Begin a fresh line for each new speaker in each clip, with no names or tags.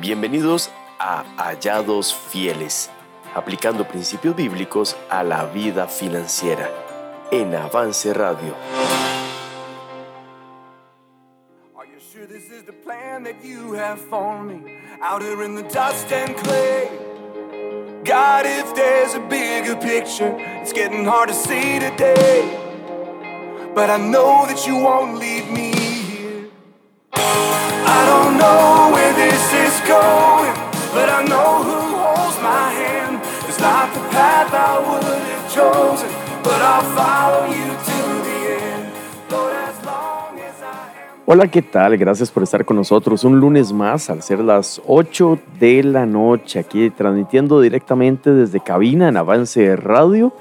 Bienvenidos a Hallados Fieles, aplicando principios bíblicos a la vida financiera en Avance Radio.
God, if there's a bigger picture, it's getting hard to see today. But I know that you won't leave me here. I don't know going, but I know who holds my hand. It's not the path I would have chosen, but I'll follow you to the end. Lord, as long as I am.
Hola, ¿qué tal? Gracias por estar con nosotros un lunes más al ser las 8 de la noche, aquí transmitiendo directamente desde cabina en Avance Radio.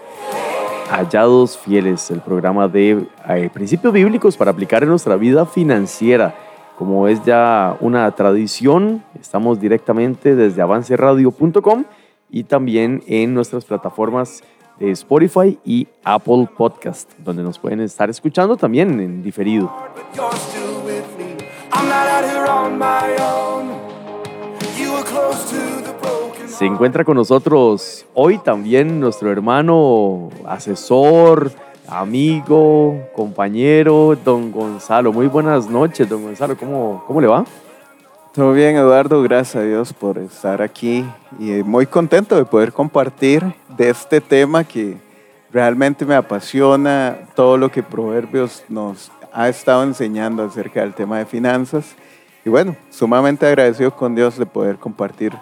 Hallados Fieles, el programa de eh, principios bíblicos para aplicar en nuestra vida financiera. Como es ya una tradición, estamos directamente desde avanceradio.com y también en nuestras plataformas de Spotify y Apple Podcast, donde nos pueden estar escuchando también en diferido. Se encuentra con nosotros hoy también nuestro hermano, asesor, amigo, compañero, don Gonzalo. Muy buenas noches, don Gonzalo. ¿Cómo, cómo le va?
Todo bien, Eduardo, gracias a Dios por estar aquí y muy contento de poder compartir de este tema que realmente me apasiona, todo lo que Proverbios nos ha estado enseñando acerca del tema de finanzas. Y bueno, sumamente agradecido con Dios de poder compartir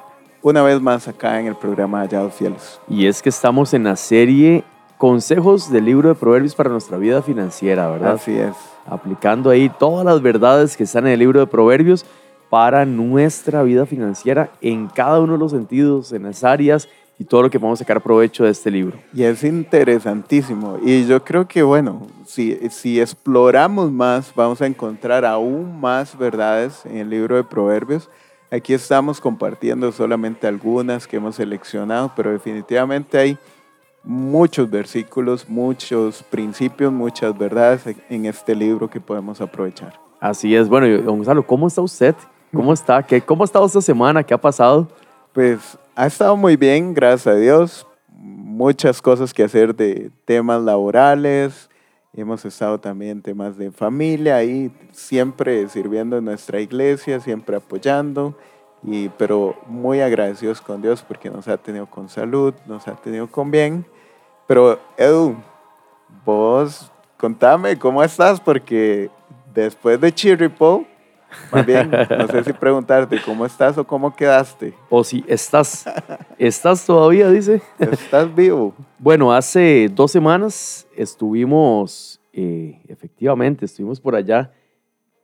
una vez más acá en el programa Hallados Fieles.
Y es que estamos en la serie Consejos del libro de Proverbios para nuestra vida financiera, ¿verdad?
Así es.
Aplicando ahí todas las verdades que están en el libro de Proverbios para nuestra vida financiera en cada uno de los sentidos, en las áreas y todo lo que vamos a sacar provecho de este libro.
Y es interesantísimo. Y yo creo que, bueno, si, si exploramos más, vamos a encontrar aún más verdades en el libro de Proverbios. Aquí estamos compartiendo solamente algunas que hemos seleccionado, pero definitivamente hay muchos versículos, muchos principios, muchas verdades en este libro que podemos aprovechar.
Así es. Bueno, don Gonzalo, ¿cómo está usted? ¿Cómo está? ¿Qué, ¿Cómo ha estado esta semana? ¿Qué ha pasado?
Pues ha estado muy bien, gracias a Dios. Muchas cosas que hacer de temas laborales. Hemos estado también en temas de familia, ahí siempre sirviendo en nuestra iglesia, siempre apoyando. Y, pero muy agradecidos con Dios porque nos ha tenido con salud, nos ha tenido con bien. Pero Edu, vos contame cómo estás porque después de Chiripo, más bien, no sé si preguntarte cómo estás o cómo quedaste.
O si estás, estás todavía, dice.
¿Estás vivo?
Bueno, hace dos semanas estuvimos, eh, efectivamente, estuvimos por allá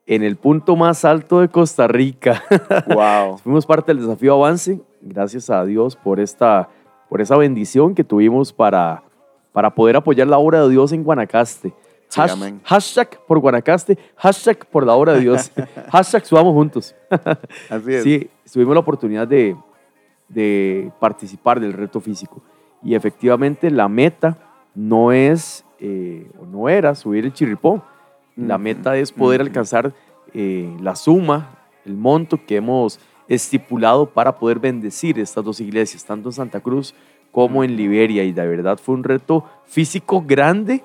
en el punto más alto de Costa Rica.
Wow.
Fuimos parte del desafío Avance. Gracias a Dios por, esta, por esa bendición que tuvimos para, para poder apoyar la obra de Dios en Guanacaste.
Sí,
hashtag por Guanacaste, hashtag por la obra de Dios. hashtag subamos juntos.
Así es.
Sí, tuvimos la oportunidad de, de participar del reto físico. Y efectivamente la meta no es, eh, no era subir el chirripó. La meta es poder alcanzar eh, la suma, el monto que hemos estipulado para poder bendecir estas dos iglesias, tanto en Santa Cruz como en Liberia. Y de verdad fue un reto físico grande,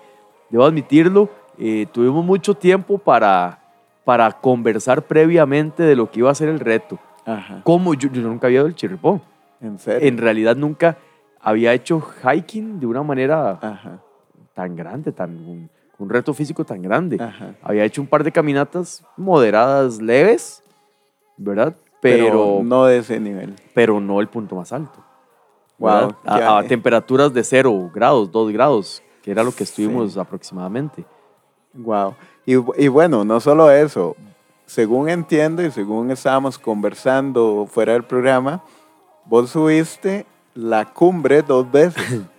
debo admitirlo. Eh, tuvimos mucho tiempo para, para conversar previamente de lo que iba a ser el reto.
Ajá.
Como yo, yo nunca había ido al chirripó.
¿En serio?
En realidad nunca había hecho hiking de una manera
Ajá.
tan grande, tan, un, reto físico tan grande.
Ajá.
Había hecho un par de caminatas moderadas, leves, ¿verdad? Pero,
Pero no de ese nivel.
pero no el punto más alto.
Wow.
A, a temperaturas de 0 grados, 2 grados, que era lo que estuvimos
Sí.
aproximadamente.
Wow. Y, y bueno, no solo eso. Según entiendo y según estábamos conversando fuera del programa, vos subiste la cumbre dos veces.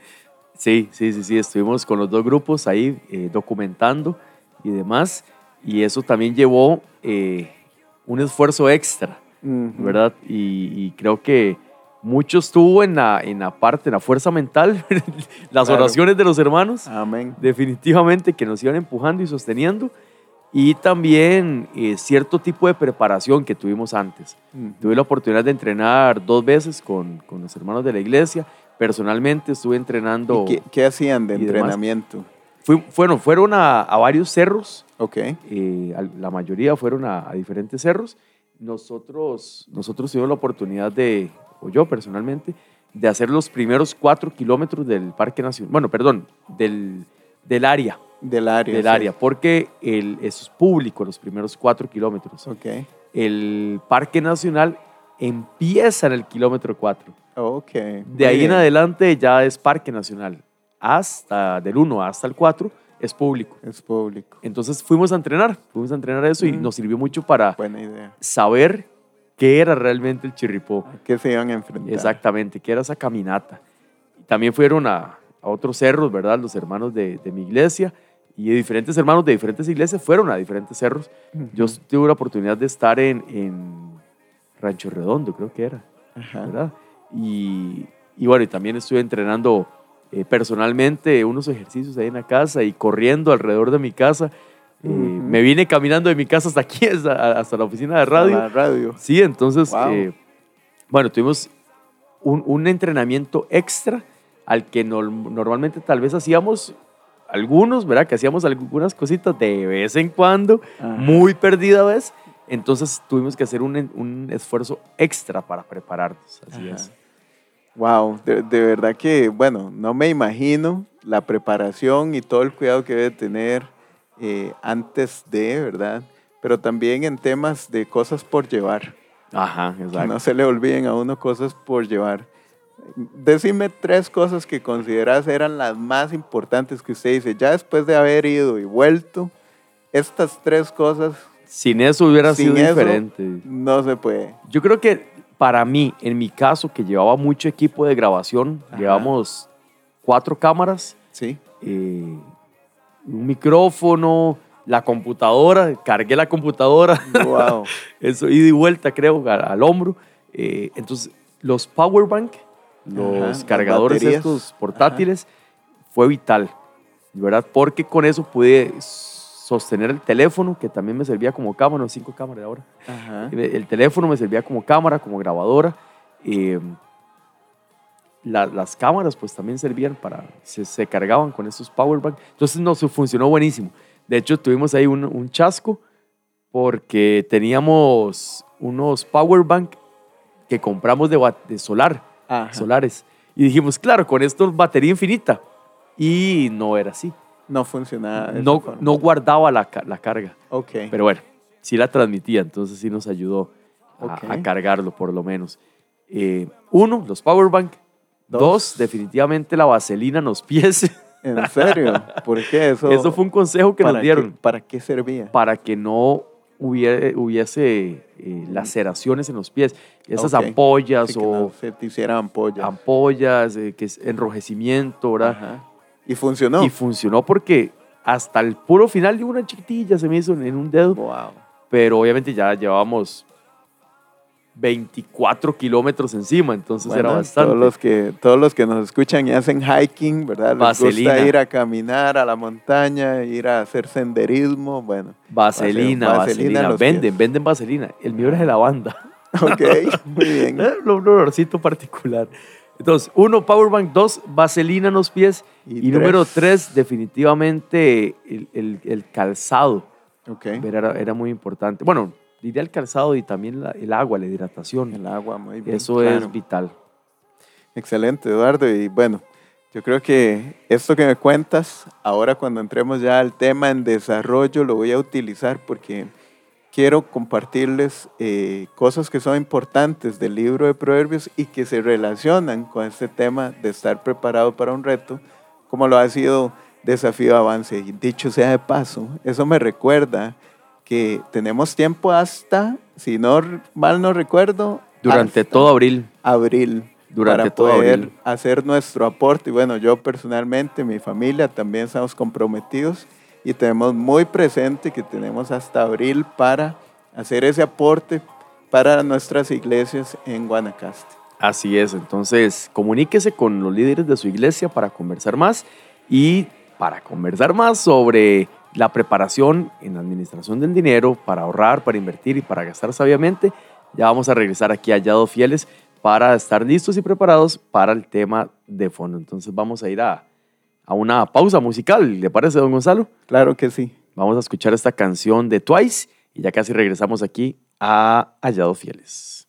Sí, sí, sí, sí, estuvimos con los dos grupos ahí eh, documentando y demás, y eso también llevó eh, un esfuerzo extra. ¿verdad? Y, y creo que mucho estuvo en la, en la parte, en la fuerza mental, las
Claro.
oraciones de los hermanos,
Amén.
definitivamente que nos iban empujando y sosteniendo, y también eh, cierto tipo de preparación que tuvimos antes. Tuve la oportunidad de entrenar dos veces con, con los hermanos de la iglesia. Personalmente estuve entrenando.
¿Y qué, qué hacían de entrenamiento?
Fui- fueron, fueron a, a varios cerros,
Ok.
eh, la mayoría fueron a, a diferentes cerros. Nosotros, nosotros tuvimos la oportunidad de, o yo personalmente, de hacer los primeros cuatro kilómetros del Parque Nacional. Bueno, perdón, del, del área.
Del área.
Del
sí.
área, porque el, eso es público, los primeros cuatro kilómetros.
Ok.
El Parque Nacional empieza en el kilómetro 4.
Ok.
De ahí en adelante ya es Parque Nacional. Hasta del 1 hasta el 4 es público.
Es público.
Entonces fuimos a entrenar, fuimos a entrenar eso y
Mm.
nos sirvió mucho para
Buena idea.
saber qué era realmente el chirripó.
¿A qué se iban a enfrentar?
Exactamente, qué era esa caminata. Y también fueron a, a otros cerros, ¿verdad? Los hermanos de, de mi iglesia y de diferentes hermanos de diferentes iglesias fueron a diferentes cerros. Yo tuve la oportunidad de estar en, en Rancho Redondo, creo que era.
Ajá.
¿verdad? Y, y bueno, y también estuve entrenando eh, personalmente unos ejercicios ahí en la casa y corriendo alrededor de mi casa. Eh,
Ujú.
Me vine caminando de mi casa hasta aquí, hasta, hasta la oficina de radio.
La radio.
Sí, entonces,
Wow.
eh, bueno, tuvimos un, un entrenamiento extra al que nor- normalmente tal vez hacíamos algunos, ¿verdad? Que hacíamos algunas cositas de vez en cuando,
Ajá.
muy perdida vez. Entonces tuvimos que hacer un, un esfuerzo extra para prepararnos. Así
Ajá.
es.
Wow, de, de verdad que, bueno, no me imagino la preparación y todo el cuidado que debe tener eh, antes de, ¿verdad? Pero también en temas de cosas por llevar.
Ajá,
Que
exacto.
no se le olviden a uno cosas por llevar. Decime tres cosas que consideras eran las más importantes que usted dice. Ya después de haber ido y vuelto, estas tres cosas
Sin eso hubiera
Sin
sido
eso,
diferente.
no se puede.
Yo creo que para mí, en mi caso, que llevaba mucho equipo de grabación,
Ajá.
llevamos cuatro cámaras,
Sí.
eh, un micrófono, la computadora, cargué la computadora,
Wow.
eso ida y vuelta creo a- al hombro. Eh, entonces, los power bank, los
Ajá,
cargadores estos portátiles, fue vital, ¿verdad? Porque con eso pude sostener el teléfono, que también me servía como cámara, cinco cámaras ahora.
Ajá.
El teléfono me servía como cámara, como grabadora. eh, la- las cámaras pues también servían para, se, se cargaban con estos power bank. Entonces nos funcionó buenísimo. De hecho tuvimos ahí un, un chasco porque teníamos unos power bank que compramos de, de solar,
Ajá.
solares. Y dijimos, claro, con esto batería infinita. Y no era así.
No funcionaba.
No,
forma.
no guardaba la, la carga.
Ok.
Pero bueno, sí la transmitía, entonces sí nos ayudó a, cargarlo por lo menos. Eh, uno, los power bank.
Dos.
Dos. definitivamente la vaselina en los pies.
¿En serio? ¿Por qué eso?
Eso fue un consejo que
¿para
nos
qué-
dieron
¿Para qué servía?
para que no hubiera- hubiese eh, laceraciones en los pies. Esas ampollas
que
o
no se te hiciera ampolla.
ampollas, eh, que es enrojecimiento, ¿verdad?
Ajá. Y funcionó.
Y funcionó porque hasta el puro final de una chiquitilla se me hizo en, un dedo.
wow.
pero obviamente ya llevábamos 24 kilómetros encima, entonces era
Bueno,
bastante.
Todos los, que, todos los que nos escuchan y hacen hiking, ¿verdad? Les
Vaselina.
gusta ir a caminar a la montaña, ir a hacer senderismo, bueno.
Vaselina,
vaselina
vaselina, venden,
pies.
venden vaselina. El mío era de lavanda,
Ok, muy bien.
un olorcito particular. Entonces, uno, powerbank, dos, vaselina en los pies.
Y
Y, número
tres.
definitivamente el, el- el calzado.
Ok.
Era, era muy importante. Bueno, diría el calzado y también la- el agua, la hidratación.
El agua, muy bien.
Eso
claro.
es vital.
Excelente, Eduardo. Y bueno, yo creo que esto que me cuentas, ahora cuando entremos ya al tema en desarrollo, lo voy a utilizar porque quiero compartirles eh, cosas que son importantes del libro de Proverbios y que se relacionan con este tema de estar preparado para un reto, como lo ha sido Desafío Avance. Y dicho sea de paso, eso me recuerda que tenemos tiempo hasta, si no mal no recuerdo,
Durante todo abril.
abril
Durante
para
todo
poder
abril.
hacer nuestro aporte. Y bueno, yo personalmente, mi familia también estamos comprometidos y tenemos muy presente que tenemos hasta abril para hacer ese aporte para nuestras iglesias en Guanacaste.
Así es, entonces comuníquese con los líderes de su iglesia para conversar más y para conversar más sobre
la preparación en la administración del dinero para ahorrar, para invertir y para gastar sabiamente. Ya vamos a regresar aquí a Hallados Fieles para estar listos y preparados para el tema de fondo. Entonces vamos a ir a, a una pausa musical. ¿Le parece, don Gonzalo?
Claro que sí.
Vamos a escuchar esta canción de Twice y ya casi regresamos aquí a Hallados Fieles.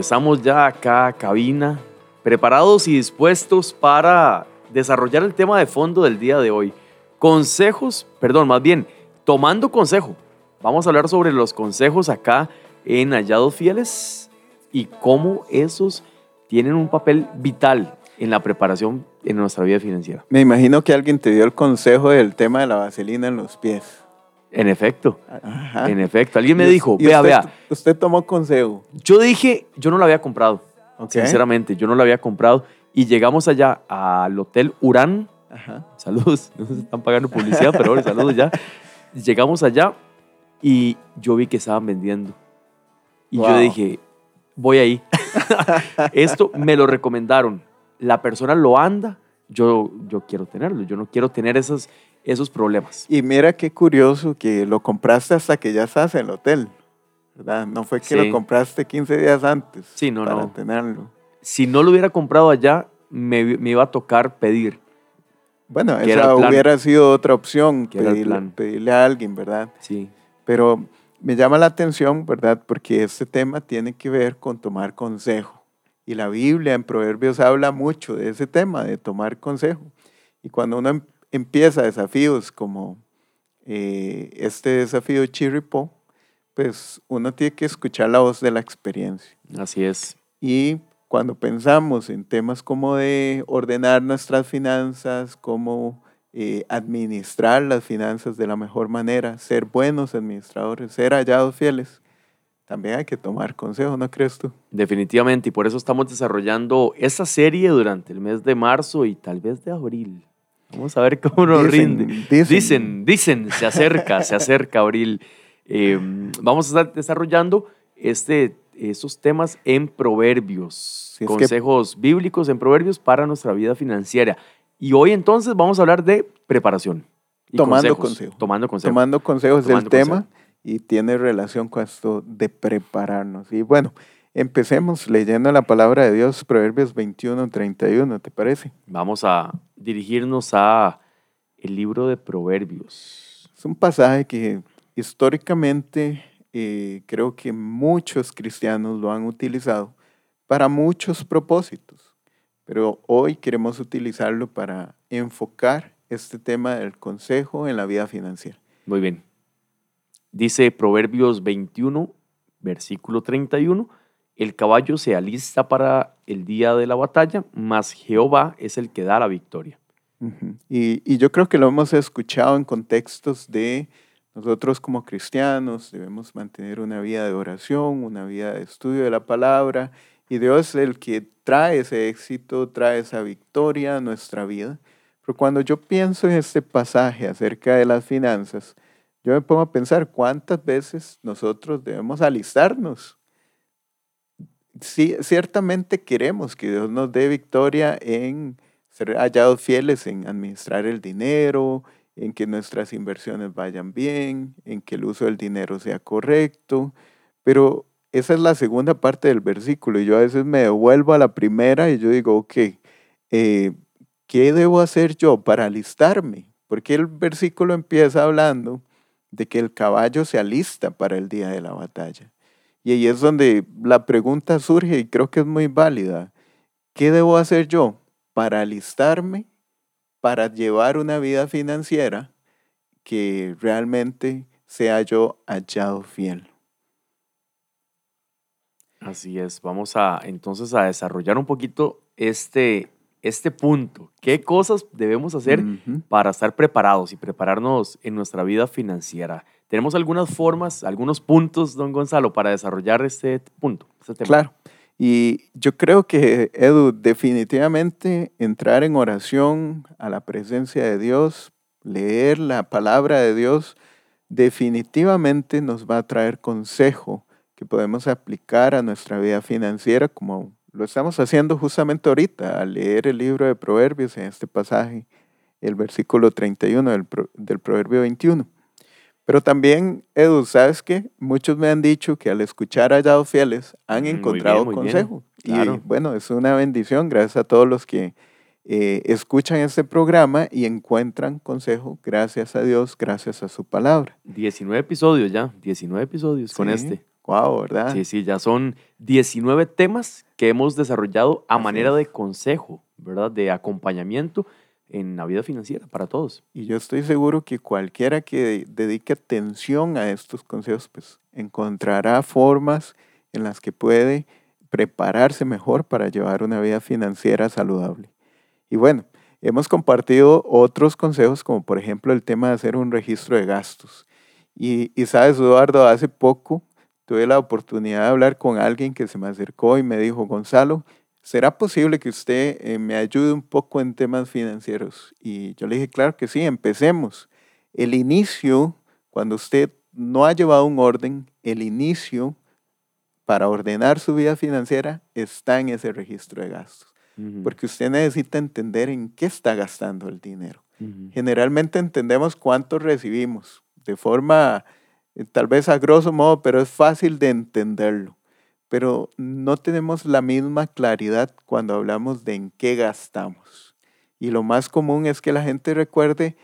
regresamos ya acá a cabina, preparados y dispuestos para desarrollar el tema de fondo del día de hoy. Consejos, perdón, más bien, tomando consejo. Vamos a hablar sobre los consejos acá en Hallados Fieles y cómo esos tienen un papel vital en la preparación en nuestra vida financiera.
Me imagino que alguien te dio el consejo del tema de la vaselina en los pies.
En efecto. En efecto. Alguien me dijo,
y
vea,
usted,
vea.
Usted tomó consejo.
Yo dije, yo no lo había comprado. Sinceramente, yo no lo había comprado.
Y llegamos allá al Hotel Urán.
Ajá.
Saludos. No se están pagando publicidad, pero saludos ya. Llegamos allá y yo vi que estaban vendiendo. Y
wow.
yo dije, voy ahí. Esto me lo recomendaron. La persona lo anda. Yo, yo quiero tenerlo. Yo no quiero tener esas, esos problemas.
Y mira qué curioso que lo compraste hasta que ya estás en el hotel, ¿verdad? No fue que
Sí.
lo compraste 15 días antes
Sí, no,
para
no.
tenerlo.
Si no lo hubiera comprado allá, me, me iba a tocar pedir.
Bueno,
Que
esa hubiera sido otra opción, pedirle, pedirle a alguien, ¿verdad?
Sí,
Pero me llama la atención, ¿verdad? Porque este tema tiene que ver con tomar consejo. Y la Biblia en Proverbios habla mucho de ese tema, de tomar consejo. Y cuando uno em- empieza desafíos como eh, este desafío Chiripo, pues uno tiene que escuchar la voz de la experiencia.
así es.
Y cuando pensamos en temas como de ordenar nuestras finanzas, cómo eh, administrar las finanzas de la mejor manera, ser buenos administradores, ser hallados fieles, también hay que tomar consejo, ¿no crees tú?
Definitivamente, y por eso estamos desarrollando esa serie durante el mes de marzo y tal vez de abril. Vamos a ver cómo nos
Dicen,
rinde.
dicen.
Dicen, dicen, se acerca, se acerca abril. Eh, vamos a estar desarrollando este, esos temas en proverbios,
Si es que-
consejos bíblicos en proverbios para nuestra vida financiera. Y hoy entonces vamos a hablar de preparación. y
Tomando
consejos.
consejo.
Tomando consejos.
Tomando consejos
Tomando
del
consejo.
tema y tiene relación con esto de prepararnos. Y bueno, empecemos leyendo la palabra de Dios, Proverbios 21, 31, ¿te parece?
Vamos a dirigirnos a el libro de proverbios.
Es un pasaje que históricamente eh, creo que muchos cristianos lo han utilizado para muchos propósitos, pero hoy queremos utilizarlo para enfocar este tema del consejo en la vida financiera.
Muy bien. Dice Proverbios 21, versículo 31, el caballo se alista para el día de la batalla, mas Jehová es el que da la victoria.
Y, y yo creo que lo hemos escuchado en contextos de nosotros como cristianos debemos mantener una vida de oración, una vida de estudio de la palabra, y Dios es el que trae ese éxito, trae esa victoria a nuestra vida. Pero cuando yo pienso en este pasaje acerca de las finanzas, yo me pongo a pensar cuántas veces nosotros debemos alistarnos. Sí, ciertamente queremos que Dios nos dé victoria en ser hallados fieles en administrar el dinero, en que nuestras inversiones vayan bien, en que el uso del dinero sea correcto, pero esa es la segunda parte del versículo y yo a veces me devuelvo a la primera y yo digo, ok, eh, ¿qué debo hacer yo para alistarme? Porque el versículo empieza hablando de que el caballo se alista para el día de la batalla. Y ahí es donde la pregunta surge y creo que es muy válida. ¿Qué debo hacer yo para alistarme, para llevar una vida financiera que realmente sea yo hallado fiel?
Así es, vamos a entonces a desarrollar un poquito este, este punto. ¿Qué cosas debemos hacer para estar preparados y prepararnos en nuestra vida financiera? Tenemos algunas formas, algunos puntos, don Gonzalo, para desarrollar este punto, este tema.
Claro. Y yo creo que, Edu, definitivamente entrar en oración a la presencia de Dios, leer la palabra de Dios, definitivamente nos va a traer consejo que podemos aplicar a nuestra vida financiera, como lo estamos haciendo justamente ahorita, al leer el libro de Proverbios en este pasaje, el versículo 31 del, del Proverbio 21. Pero también, Edu, ¿sabes qué? Muchos me han dicho que al escuchar hallados fieles han
Mm, muy
encontrado
bien, muy bien.
consejo.
Claro.
Y bueno, es una bendición, gracias a todos los que eh, escuchan este programa y encuentran consejo, gracias a Dios, gracias a su palabra.
19 episodios ya, 19 episodios con
Sí.
este.
Wow, ¿verdad?
Sí, sí, ya son 19 temas que hemos desarrollado a
Así
manera
es.
de consejo, ¿verdad? De acompañamiento en la vida financiera para todos.
Y yo estoy seguro que cualquiera que dedique atención a estos consejos, pues encontrará formas en las que puede prepararse mejor para llevar una vida financiera saludable. Y bueno, hemos compartido otros consejos, como por ejemplo el tema de hacer un registro de gastos. Y, y sabes, Eduardo, hace poco tuve la oportunidad de hablar con alguien que se me acercó y me dijo, Gonzalo, ¿será posible que usted eh, me ayude un poco en temas financieros? Y yo le dije, claro que sí, empecemos. El inicio, cuando usted no ha llevado un orden, el inicio para ordenar su vida financiera está en ese registro de gastos. Porque usted necesita entender en qué está gastando el dinero. Generalmente entendemos cuánto recibimos de forma, eh, tal vez a grosso modo, pero es fácil de entenderlo pero no tenemos la misma claridad cuando hablamos de en qué gastamos. Y lo más común es que la gente recuerde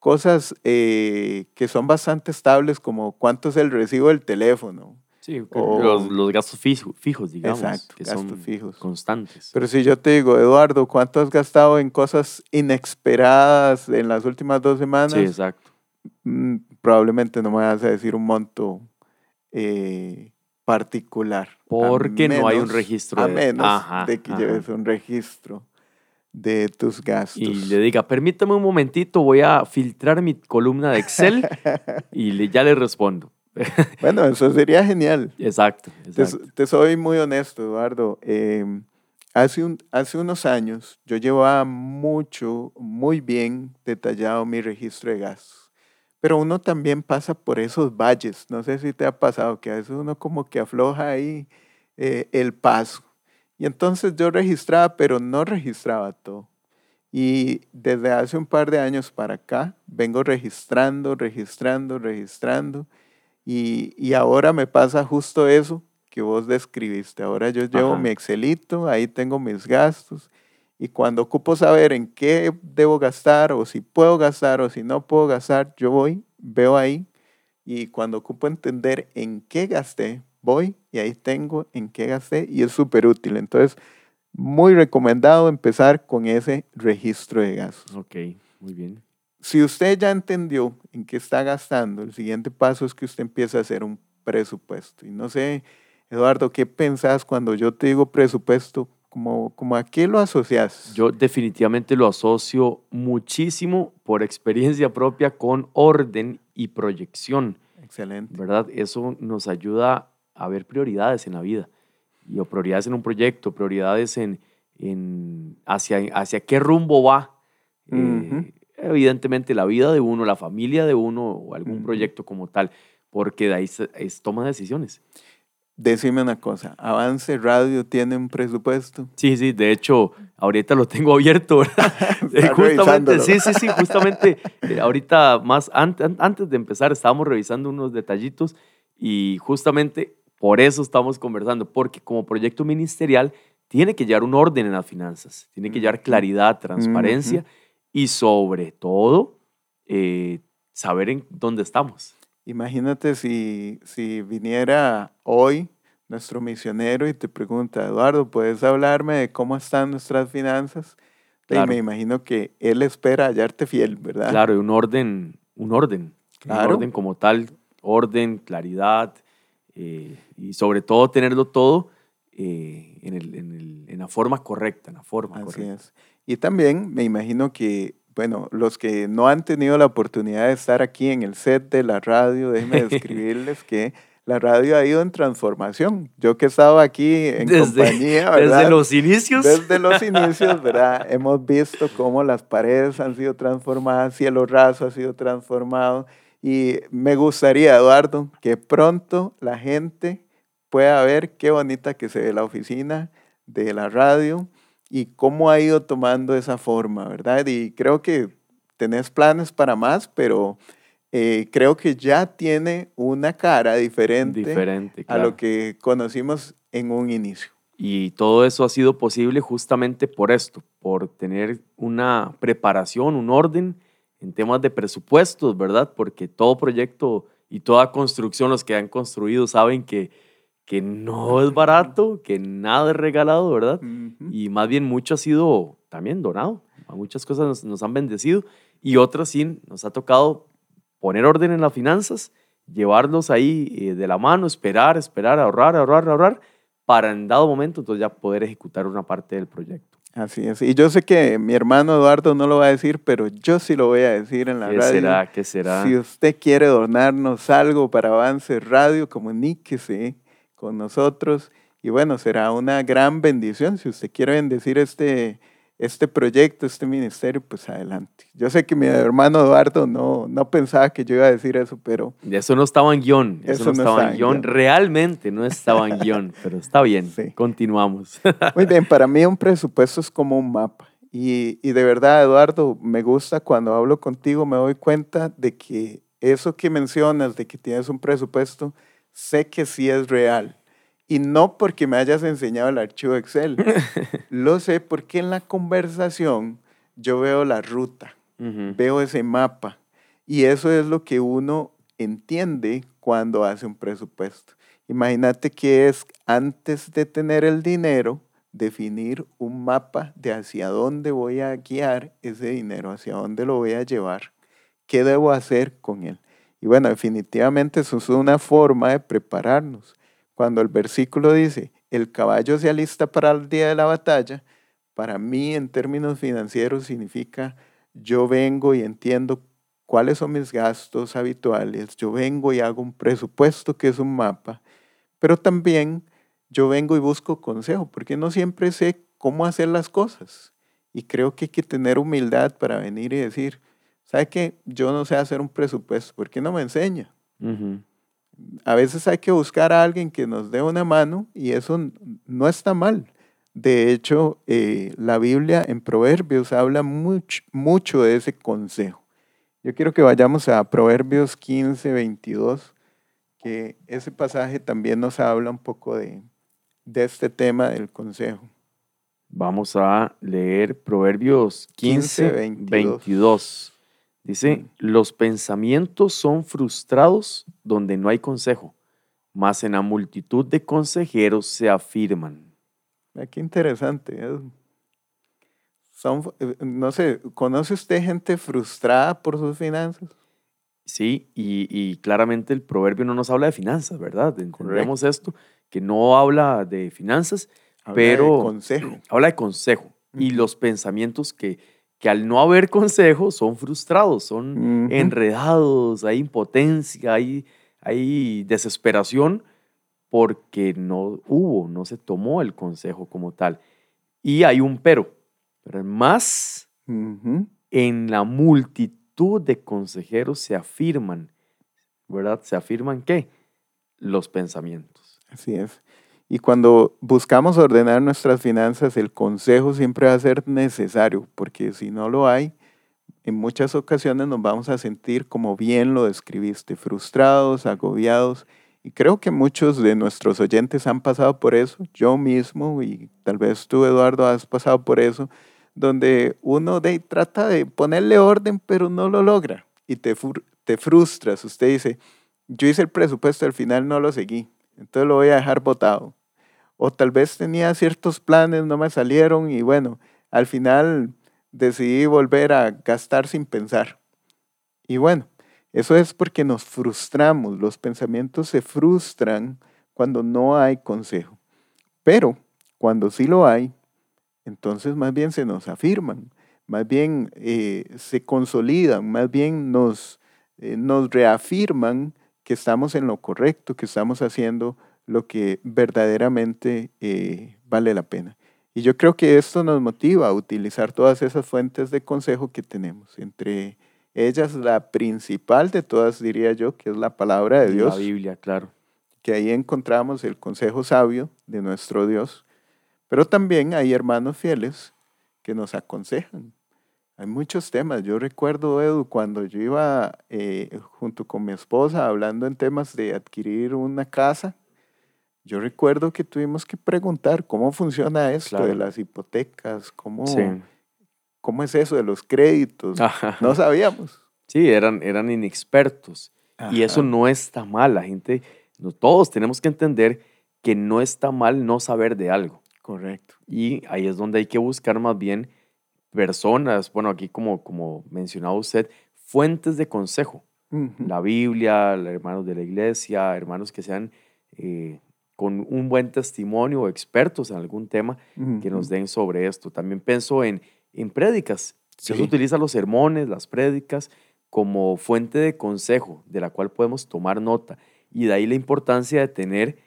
cosas eh, que son bastante estables, como cuánto es el recibo del teléfono.
Sí, los, gastos fijos, digamos, exacto, que gastos son fijos. constantes.
Pero si yo te digo, Eduardo, ¿cuánto has gastado en cosas inesperadas en las últimas dos semanas? Sí,
exacto.
Mm, probablemente no me vas a decir un monto eh, particular.
Porque no hay un registro.
A menos de que lleves un registro de tus gastos.
Y le diga, permítame un momentito, voy a filtrar mi columna de Excel y ya le respondo.
bueno, eso sería genial.
Exacto.
Te, soy muy honesto, Eduardo. Em, hace, un, hace unos años yo llevaba mucho, muy bien detallado mi registro de gastos. Pero uno también pasa por esos valles. No sé si te ha pasado que a veces uno como que afloja ahí eh, el paso. Y entonces yo registraba, pero no registraba todo. Y desde hace un par de años para acá vengo registrando, registrando, registrando. Y, y ahora me pasa justo eso que vos describiste. Ahora yo llevo mi Excelito, ahí tengo mis gastos y cuando ocupo saber en qué debo gastar o si puedo gastar o si no puedo gastar, yo voy, veo ahí. Y cuando ocupo entender en qué gasté, voy y ahí tengo en qué gasté y es súper útil. Entonces, muy recomendado empezar con ese registro de gastos.
Ok, muy bien.
Si usted ya entendió en qué está gastando, el siguiente paso es que usted empiece a hacer un presupuesto. Y no sé, Eduardo, ¿qué pensás cuando yo te digo presupuesto? Como, como a qué lo asocias?
Yo definitivamente lo asocio muchísimo por experiencia propia con orden y proyección.
Excelente.
¿Verdad? Eso nos ayuda a ver prioridades en la vida. Y o prioridades en un proyecto, prioridades en, en hacia, hacia qué rumbo va. Eh, evidentemente la vida de uno, la familia de uno o algún proyecto como tal, porque de ahí es toma decisiones.
Decime una cosa, Avance Radio tiene un presupuesto.
Sí, sí, de hecho, ahorita lo tengo abierto, ¿verdad? Eh, justamente, sí, sí, sí, justamente, eh, ahorita más antes, antes de empezar estábamos revisando unos detallitos y justamente por eso estamos conversando, porque como proyecto ministerial tiene que llevar un orden en las finanzas, tiene que llevar claridad, transparencia y sobre todo eh, saber en dónde estamos.
Imagínate si, si viniera hoy nuestro misionero y te pregunta, Eduardo, ¿puedes hablarme de cómo están nuestras finanzas? Y me imagino que él espera hallarte fiel, ¿verdad?
Claro, un orden, un orden. Claro. Un orden como tal, orden, claridad eh, y sobre todo tenerlo todo eh, en, el, en, el, en, la forma correcta, en la forma Así correcta. Es.
Y también me imagino que bueno, los que no han tenido la oportunidad de estar aquí en el set de la radio, déjenme describirles que la radio ha ido en transformación. Yo que he estado aquí en compañía,
¿verdad? Desde los inicios.
Desde los inicios, ¿verdad? Hemos visto cómo las paredes han sido transformadas, cielo raso ha sido transformado. Y me gustaría, Eduardo, que pronto la gente pueda ver qué bonita que se ve la oficina de la radio y cómo ha ido tomando esa forma, ¿verdad? Y creo que tenés planes para más, pero eh, creo que ya tiene una cara diferente, diferente a lo que conocimos en un inicio.
Y todo eso ha sido posible justamente por esto, por tener una preparación, un orden en temas de presupuestos, ¿verdad? Porque todo proyecto y toda construcción, los que han construido saben que que no es barato, que nada es regalado, ¿verdad? Y más bien mucho ha sido también donado. Muchas cosas nos, han bendecido y otras sí nos ha tocado poner orden en las finanzas, llevarlos ahí eh, de la mano, esperar, esperar, ahorrar, ahorrar, ahorrar, para en dado momento entonces ya poder ejecutar una parte del proyecto.
Así es. Y yo sé que mi hermano Eduardo no lo va a decir, pero yo sí lo voy a decir en la radio.
¿Qué será? ¿Qué será?
Si usted quiere donarnos algo para Avance Radio, comuníquese con nosotros Y bueno, será una gran bendición. Si usted quiere bendecir este, este proyecto, este ministerio, pues adelante. Yo sé que mi hermano Eduardo no, no pensaba que yo iba a decir eso, pero...
Eso no estaba en guion. Eso, no, estaba en guion. Realmente no estaba en guion, pero está bien. Continuamos.
Muy bien, para mí un presupuesto es como un mapa. Y, y de verdad, Eduardo, me gusta cuando hablo contigo, me doy cuenta de que eso que mencionas, de que tienes un presupuesto, sé que sí es real y no porque me hayas enseñado el archivo Excel. Lo sé porque en la conversación yo veo la ruta, veo ese mapa. Y eso es lo que uno entiende cuando hace un presupuesto. Imagínate que es antes de tener el dinero, definir un mapa de hacia dónde voy a guiar ese dinero, hacia dónde lo voy a llevar, qué debo hacer con él. Y bueno, definitivamente eso es una forma de prepararnos. Cuando el versículo dice, el caballo se alista para el día de la batalla, para mí en términos financieros significa yo vengo y entiendo cuáles son mis gastos habituales, yo vengo y hago un presupuesto que es un mapa, pero también yo vengo y busco consejo, porque no siempre sé cómo hacer las cosas. Y creo que hay que tener humildad para venir y decir, ¿sabe qué? Yo no sé hacer un presupuesto, ¿por qué no me enseña? a veces hay que buscar a alguien que nos dé una mano y eso no está mal. De hecho, eh, la Biblia en Proverbios habla mucho, mucho de ese consejo. Yo quiero que vayamos a Proverbios 15, 22, que ese pasaje también nos habla un poco de, de este tema del consejo.
Vamos a leer Proverbios 15, 22. Dice, los pensamientos son frustrados donde no hay consejo, mas en la multitud de consejeros se afirman.
Ah, qué interesante. ¿eh? Son, eh, no sé, ¿conoce usted gente frustrada por sus finanzas?
Sí, y, claramente el proverbio no nos habla de finanzas, ¿verdad? Entendemos esto, que no habla de finanzas, pero
de consejo.
habla de consejo. Y los pensamientos que, que al no haber consejo son frustrados, son enredados, hay impotencia, hay, hay desesperación porque no hubo, no se tomó el consejo como tal. Y hay un pero, pero más en la multitud de consejeros se afirman, ¿verdad? Se afirman qué? Los pensamientos.
Así es. Y cuando buscamos ordenar nuestras finanzas, el consejo siempre va a ser necesario, porque si no lo hay, en muchas ocasiones nos vamos a sentir, como bien lo describiste, frustrados, agobiados. Y creo que muchos de nuestros oyentes han pasado por eso, yo mismo, y tal vez tú, Eduardo, has pasado por eso, donde uno de, trata de ponerle orden, pero no lo logra. Y te, te frustras. Usted dice, yo hice el presupuesto, al final no lo seguí, entonces lo voy a dejar botado o tal vez tenía ciertos planes, no me salieron y bueno, al final decidí volver a gastar sin pensar. Y bueno, eso es porque nos frustramos, los pensamientos se frustran cuando no hay consejo. Pero cuando sí lo hay, entonces más bien se nos afirman, más bien eh, se consolidan, más bien nos, eh, nos reafirman que estamos en lo correcto, que estamos haciendo lo que verdaderamente eh, vale la pena. Y yo creo que esto nos motiva a utilizar todas esas fuentes de consejo que tenemos. Entre ellas, la principal de todas, diría yo, que es la palabra de Dios.
La Biblia, claro.
Que ahí encontramos el consejo sabio de nuestro Dios. Pero también hay hermanos fieles que nos aconsejan. Hay muchos temas. Yo recuerdo, Edu, cuando yo iba eh, junto con mi esposa hablando en temas de adquirir una casa, yo recuerdo que tuvimos que preguntar cómo funciona esto de las hipotecas, cómo, cómo es eso de los créditos. No sabíamos.
Sí, eran, eran inexpertos. Y eso no está mal. La gente, no, todos tenemos que entender que no está mal no saber de algo.
Correcto.
Y ahí es donde hay que buscar más bien personas, bueno, aquí como, como mencionaba usted, fuentes de consejo. La Biblia, hermanos de la iglesia, hermanos que sean eh, con un buen testimonio o expertos en algún tema que nos den sobre esto. También pienso en, en prédicas. se utiliza los sermones, las prédicas, como fuente de consejo de la cual podemos tomar nota. Y de ahí la importancia de tener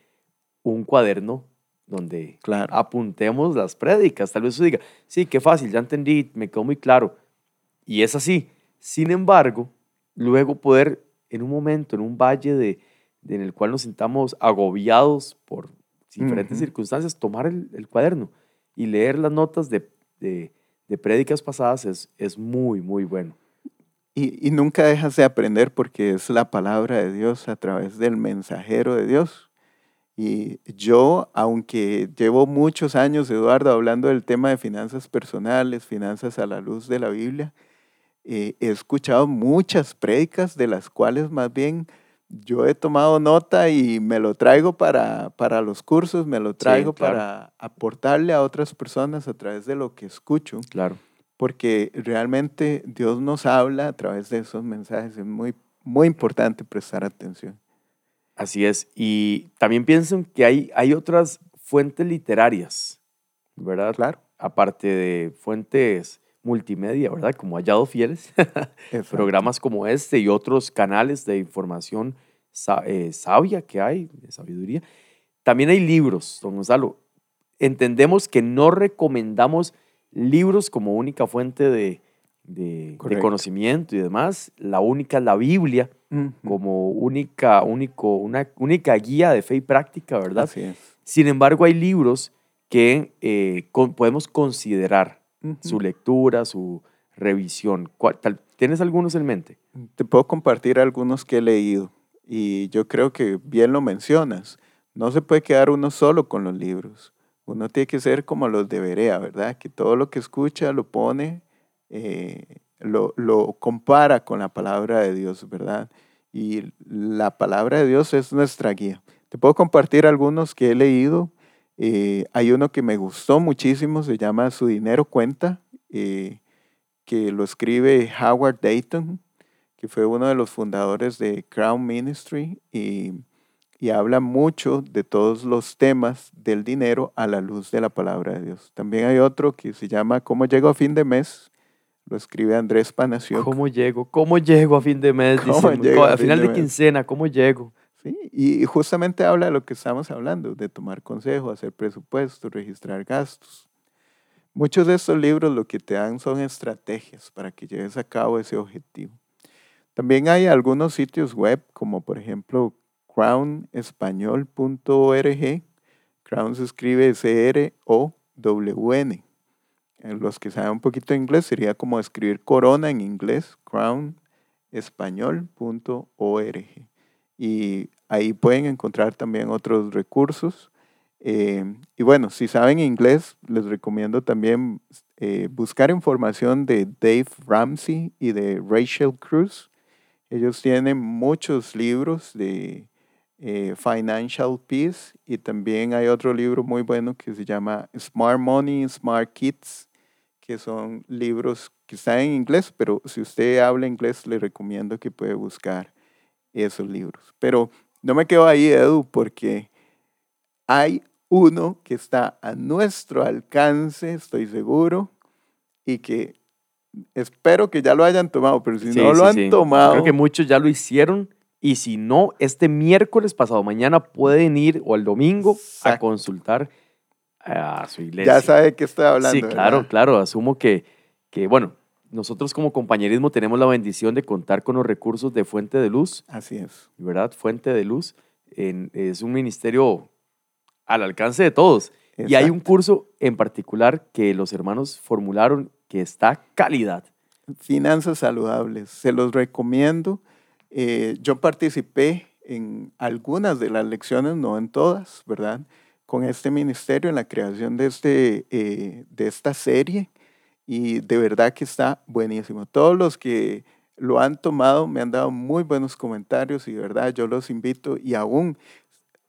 un cuaderno donde
Claro.
apuntemos las prédicas. Tal vez usted diga, sí, qué fácil, ya entendí, me quedó muy claro. Y es así. Sin embargo, luego poder en un momento, en un valle de- en el cual nos sintamos agobiados por diferentes circunstancias, tomar el, el cuaderno y leer las notas de, de, de prédicas pasadas es, es muy, muy bueno.
Y, y nunca dejas de aprender porque es la palabra de Dios a través del mensajero de Dios. Y yo, aunque llevo muchos años, Eduardo, hablando del tema de finanzas personales, finanzas a la luz de la Biblia, eh, he escuchado muchas prédicas de las cuales más bien yo he tomado nota y me lo traigo para, para los cursos, me lo traigo
claro.
para aportarle a otras personas a través de lo que escucho
Claro.
porque realmente Dios nos habla a través de esos mensajes. Es muy, muy importante prestar atención.
Así es. Y también pienso que hay, hay otras fuentes literarias, ¿verdad?
Claro.
Aparte de fuentes multimedia, ¿verdad? Como Hallado Fieles, programas como este y otros canales de información eh, sabia que hay, de sabiduría. También hay libros, don Gonzalo. Entendemos que no recomendamos libros como única fuente de, de- conocimiento y demás. La única es la Biblia como única, único, una única guía de fe y práctica, ¿verdad? Sin embargo, hay libros que eh, con- podemos considerar Su lectura, su revisión. ¿Cuál- tal- ¿Tienes algunos en mente?
Te puedo compartir algunos que he leído y yo creo que bien lo mencionas. No se puede quedar uno solo con los libros. Uno tiene que ser como los de Berea, ¿verdad? Que todo lo que escucha lo pone, eh, lo, lo compara con la palabra de Dios, ¿verdad? Y la palabra de Dios es nuestra guía. Te puedo compartir algunos que he leído. Eh, hay uno que me gustó muchísimo, se llama Su dinero cuenta, eh, que lo escribe Howard Dayton, que fue uno de los fundadores de Crown Ministry y, y habla mucho de todos los temas del dinero a la luz de la palabra de Dios. También hay otro que se llama ¿Cómo llego a fin de mes? Lo escribe Andrés Panacio.
¿Cómo llego? ¿Cómo llego a fin de mes?
¿Cómo llego a
a
fin
final
de
de,
mes?
quincena, ¿cómo llego?
Y justamente habla de lo que estamos hablando, de tomar consejo, hacer presupuestos, registrar gastos. Muchos de estos libros lo que te dan son estrategias para que lleves a cabo ese objetivo. También hay algunos sitios web, como por ejemplo crownespañol.org. Crown se escribe C-R-O-W-N. Los que saben un poquito de inglés sería como escribir corona en inglés, crownespañol.org y ahí pueden encontrar también otros recursos. Eh, y bueno, si saben inglés, les recomiendo también eh, buscar información de Dave Ramsey y de Rachel Cruz. Ellos tienen muchos libros de eh, Financial Peace y también hay otro libro muy bueno que se llama Smart Money, Smart Kids, que son libros que están en inglés, pero si usted habla inglés, le recomiendo que puede buscar esos libros. Pero no me quedo ahí, Edu, porque hay uno que está a nuestro alcance, estoy seguro, y que espero que ya lo hayan tomado, pero si
Sí,
no lo han
sí.
tomado,
Creo que muchos ya lo hicieron y si no, este miércoles pasado mañana pueden ir o el domingo a consultar a su iglesia.
ya sabe de qué estoy hablando.
Sí, claro,
¿verdad?
claro. Asumo que, que, bueno, nosotros como compañerismo tenemos la bendición de contar con los recursos de Fuente de Luz,
Así es.
¿verdad? Fuente de Luz en- es un ministerio al alcance de todos. Y hay un
Exacto.
curso en particular que los hermanos formularon que está calidad.
Finanzas saludables, se los recomiendo. Eh, yo participé en algunas de las lecciones, no en todas, ¿verdad? Con este ministerio en la creación de, este, eh, de esta serie y de verdad que está buenísimo. Todos los que lo han tomado me han dado muy buenos comentarios y de verdad yo los invito y aún,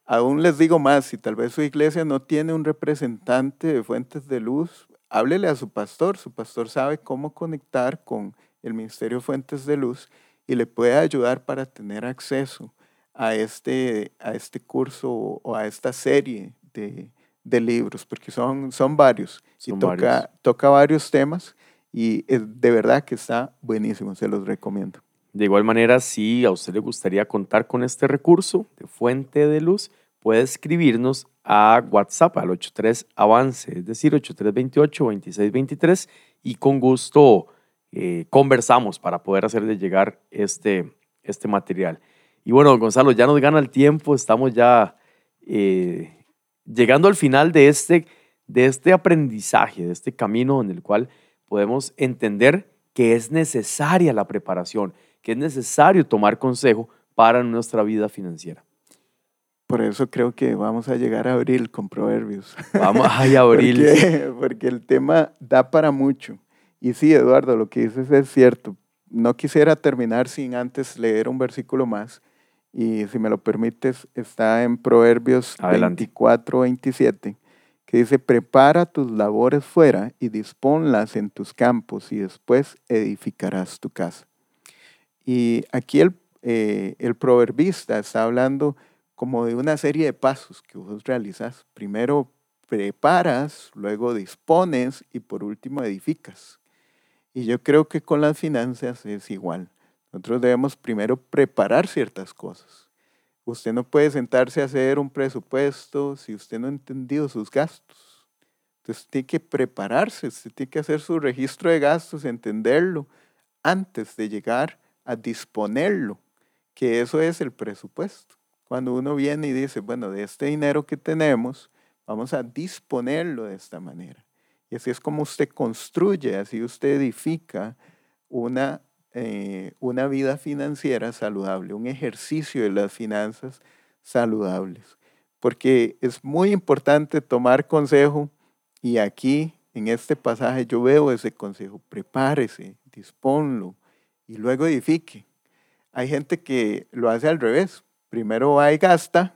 aún les digo más, si tal vez su iglesia no tiene un representante de fuentes de luz, háblele a su pastor, su pastor sabe cómo conectar con el Ministerio Fuentes de Luz y le puede ayudar para tener acceso a este, a este curso o, a esta serie de, de libros, porque son, son varios
Son
y toca,
varios.
toca varios temas y es de verdad que está buenísimo, se los recomiendo.
De igual manera, si a usted le gustaría contar con este recurso de fuente de luz, puede escribirnos a WhatsApp al 83 Avance, es decir, 8328-2623 y con gusto eh, conversamos para poder hacerle llegar este, este material. Y bueno, Gonzalo, ya nos gana el tiempo, estamos ya eh, llegando al final de este, de este aprendizaje, de este camino en el cual podemos entender que es necesaria la preparación, que es necesario tomar consejo para nuestra vida financiera.
Por eso creo que vamos a llegar a abril con Proverbios.
Vamos a abril.
porque, porque el tema da para mucho. Y sí, Eduardo, lo que dices es cierto. No quisiera terminar sin antes leer un versículo más y si me lo permites, está en Proverbios 24, 27, que dice, prepara tus labores fuera y disponlas en tus campos y después edificarás tu casa. Y aquí el, eh, el proverbista está hablando como de una serie de pasos que vos realizas. Primero preparas, luego dispones y por último edificas. Y yo creo que con las finanzas es igual. Nosotros debemos primero preparar ciertas cosas. Usted no puede sentarse a hacer un presupuesto si usted no ha entendido sus gastos. Entonces tiene que prepararse, usted tiene que hacer su registro de gastos, entenderlo antes de llegar a disponerlo, que eso es el presupuesto. Cuando uno viene y dice, bueno, de este dinero que tenemos, vamos a disponerlo de esta manera. Y así es como usted construye, así usted edifica una eh, una vida financiera saludable, un ejercicio de las finanzas saludables. Porque es muy importante tomar consejo y aquí en este pasaje yo veo ese consejo. Prepárese, disponlo y luego edifique. Hay gente que lo hace al revés. Primero va y gasta,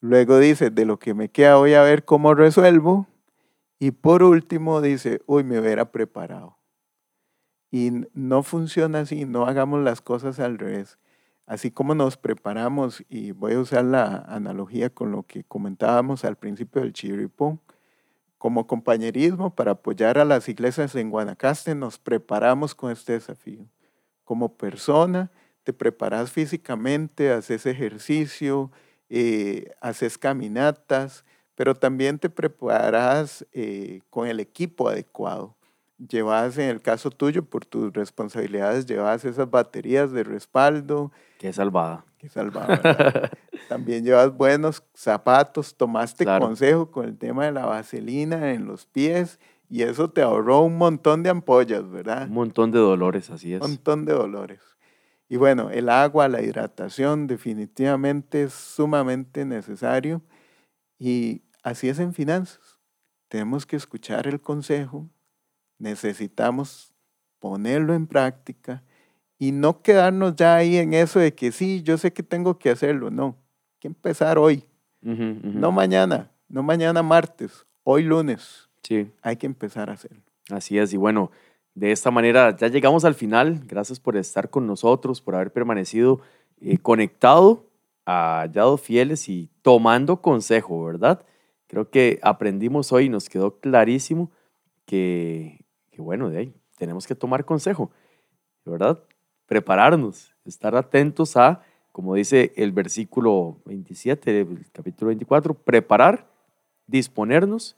luego dice, de lo que me queda voy a ver cómo resuelvo y por último dice, uy, me hubiera preparado. Y no funciona así, no hagamos las cosas al revés. Así como nos preparamos, y voy a usar la analogía con lo que comentábamos al principio del chiripón, como compañerismo para apoyar a las iglesias en Guanacaste, nos preparamos con este desafío. Como persona, te preparas físicamente, haces ejercicio, eh, haces caminatas, pero también te preparas eh, con el equipo adecuado llevas, en el caso tuyo, por tus responsabilidades, llevas esas baterías de respaldo.
Qué salvada.
Qué salvada. También llevas buenos zapatos, tomaste consejo con el tema de la vaselina en los pies y eso te ahorró un montón de ampollas, ¿verdad?
Un montón de dolores, así es.
Un montón de dolores. Y bueno, el agua, la hidratación definitivamente es sumamente necesario y así es en finanzas. Tenemos que escuchar el consejo, necesitamos ponerlo en práctica y no quedarnos ya ahí en eso de que sí, yo sé que tengo que hacerlo. No, hay que empezar hoy. No mañana, no mañana martes, hoy lunes.
Sí.
Hay que empezar a hacerlo.
Así es, y bueno, de esta manera ya llegamos al final. Gracias por estar con nosotros, por haber permanecido eh, conectado, hallados fieles y tomando consejo, ¿verdad? Creo que aprendimos hoy y nos quedó clarísimo que que bueno, de ahí tenemos que tomar consejo, ¿verdad? Prepararnos, estar atentos a, como dice el versículo 27 del capítulo 24, preparar, disponernos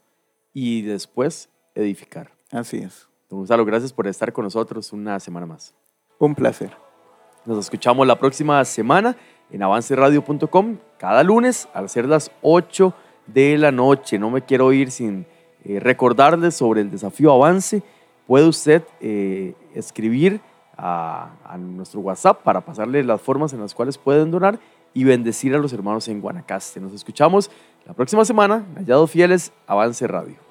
y después edificar.
Así es.
Don Gonzalo, gracias por estar con nosotros una semana más.
Un placer.
Nos escuchamos la próxima semana en avanceradio.com, cada lunes a ser las 8 de la noche. No me quiero ir sin eh, recordarles sobre el desafío Avance puede usted eh, escribir a, nuestro WhatsApp para pasarle las formas en las cuales pueden donar y bendecir a los hermanos en Guanacaste. Nos escuchamos la próxima semana. Hallados Fieles, Avance Radio.